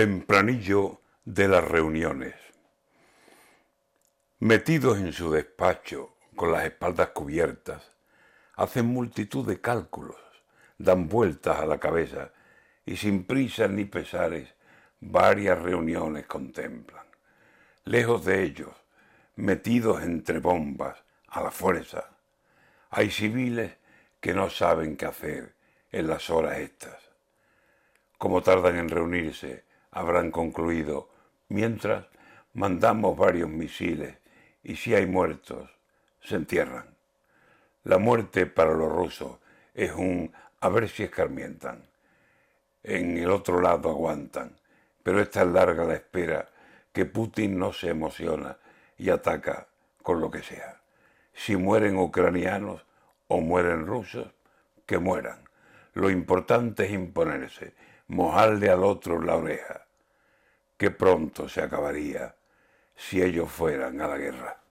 Tempranillo de las reuniones. Metidos en su despacho, con las espaldas cubiertas, hacen multitud de cálculos, dan vueltas a la cabeza y sin prisas ni pesares varias reuniones contemplan. Lejos de ellos, metidos entre bombas, a la fuerza, hay civiles que no saben qué hacer en las horas estas. Como tardan en reunirse, habrán concluido, mientras mandamos varios misiles y si hay muertos, se entierran. La muerte para los rusos es un a ver si escarmientan. En el otro lado aguantan, pero es tan larga la espera que Putin no se emociona y ataca con lo que sea. Si mueren ucranianos o mueren rusos, que mueran. Lo importante es imponerse mojarle al otro la oreja, que pronto se acabaría si ellos fueran a la guerra.